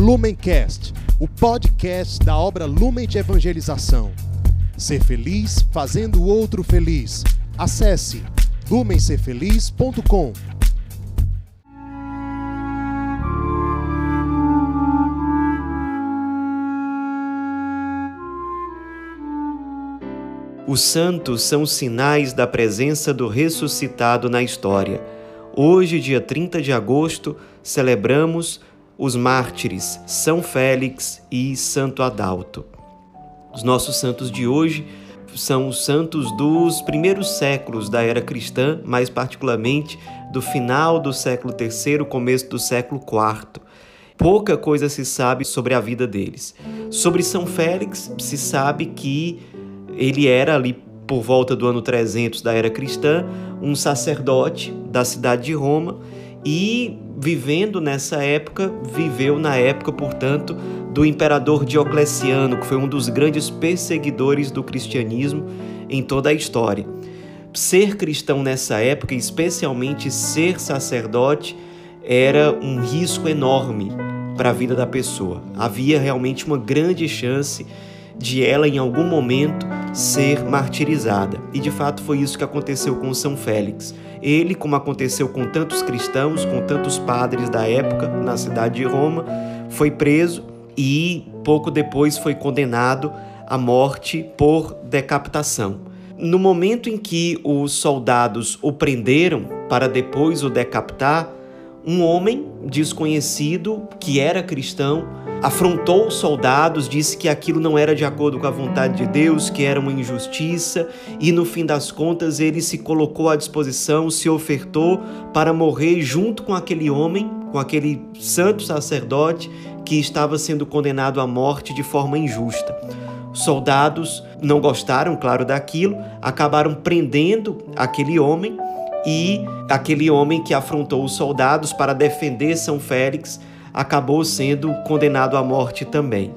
Lumencast, o podcast da obra Lumen de Evangelização. Ser feliz fazendo o outro feliz. Acesse lumencerfeliz.com. Os santos são sinais da presença do ressuscitado na história. Hoje, dia 30 de agosto, celebramos os mártires São Félix e Santo Adalto. Os nossos santos de hoje são os santos dos primeiros séculos da era cristã, mais particularmente do final do século III, começo do século IV. Pouca coisa se sabe sobre a vida deles. Sobre São Félix, se sabe que ele era ali por volta do ano 300 da era cristã, um sacerdote da cidade de Roma e vivendo nessa época, viveu na época, portanto, do imperador Diocleciano, que foi um dos grandes perseguidores do cristianismo em toda a história. Ser cristão nessa época, especialmente ser sacerdote, era um risco enorme para a vida da pessoa. Havia realmente uma grande chance de ela em algum momento ser martirizada. E de fato foi isso que aconteceu com São Félix. Ele, como aconteceu com tantos cristãos, com tantos padres da época na cidade de Roma, foi preso e pouco depois foi condenado à morte por decapitação. No momento em que os soldados o prenderam para depois o decapitar, um homem desconhecido que era cristão afrontou os soldados, disse que aquilo não era de acordo com a vontade de Deus, que era uma injustiça, e no fim das contas ele se colocou à disposição, se ofertou para morrer junto com aquele homem, com aquele santo sacerdote que estava sendo condenado à morte de forma injusta. Os soldados não gostaram, claro, daquilo, acabaram prendendo aquele homem e aquele homem que afrontou os soldados para defender São Félix acabou sendo condenado à morte também.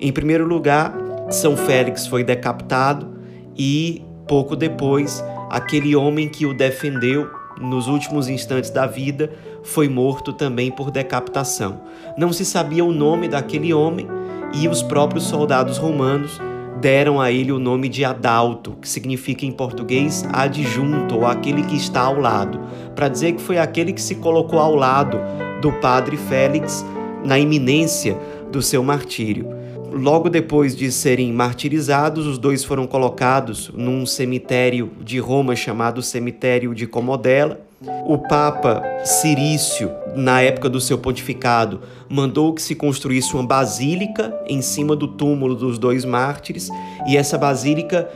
Em primeiro lugar, São Félix foi decapitado e pouco depois, aquele homem que o defendeu nos últimos instantes da vida foi morto também por decapitação. Não se sabia o nome daquele homem e os próprios soldados romanos deram a ele o nome de Adalto, que significa em português adjunto, ou aquele que está ao lado, para dizer que foi aquele que se colocou ao lado do padre Félix na iminência do seu martírio. Logo depois de serem martirizados, os dois foram colocados num cemitério de Roma chamado Cemitério de Comodela. O Papa Cirício, na época do seu pontificado, mandou que se construísse uma basílica em cima do túmulo dos dois mártires, e essa basílica,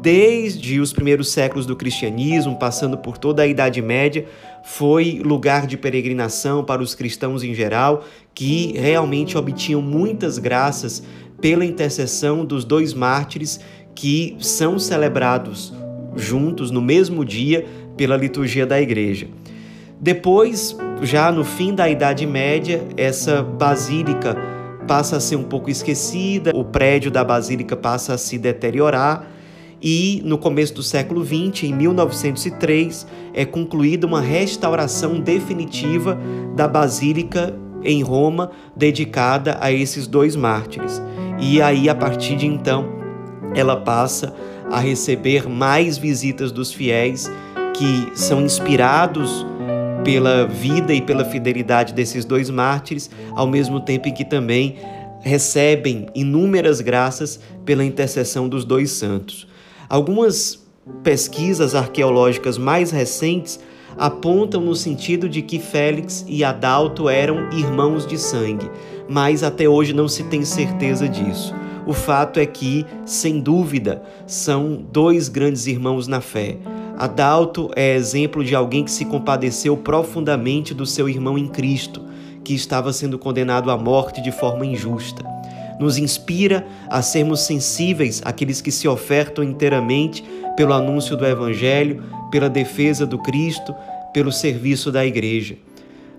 desde os primeiros séculos do cristianismo, passando por toda a Idade Média, foi lugar de peregrinação para os cristãos em geral, que realmente obtinham muitas graças pela intercessão dos dois mártires que são celebrados juntos no mesmo dia pela liturgia da igreja. Depois, já no fim da Idade Média, essa basílica passa a ser um pouco esquecida, o prédio da basílica passa a se deteriorar e no começo do século XX, em 1903, é concluída uma restauração definitiva da Basílica em Roma, dedicada a esses dois mártires. E aí, a partir de então, ela passa a receber mais visitas dos fiéis que são inspirados pela vida e pela fidelidade desses dois mártires, ao mesmo tempo em que também recebem inúmeras graças pela intercessão dos dois santos. Algumas pesquisas arqueológicas mais recentes apontam no sentido de que Félix e Adalto eram irmãos de sangue, mas até hoje não se tem certeza disso. O fato é que, sem dúvida, são dois grandes irmãos na fé. Adalto é exemplo de alguém que se compadeceu profundamente do seu irmão em Cristo, que estava sendo condenado à morte de forma injusta nos inspira a sermos sensíveis àqueles que se ofertam inteiramente pelo anúncio do Evangelho, pela defesa do Cristo, pelo serviço da Igreja.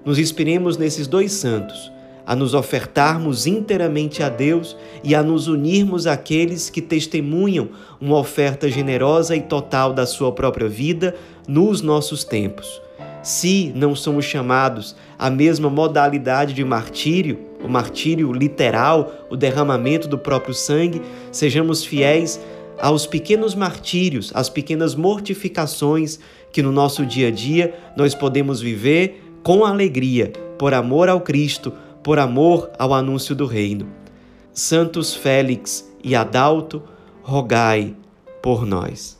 Nos inspiremos nesses dois santos, a nos ofertarmos inteiramente a Deus e a nos unirmos àqueles que testemunham uma oferta generosa e total da sua própria vida nos nossos tempos. Se não somos chamados à mesma modalidade de martírio, o martírio literal, o derramamento do próprio sangue, sejamos fiéis aos pequenos martírios, às pequenas mortificações que no nosso dia a dia nós podemos viver com alegria, por amor ao Cristo, por amor ao anúncio do Reino. Santos Félix e Adalto, rogai por nós.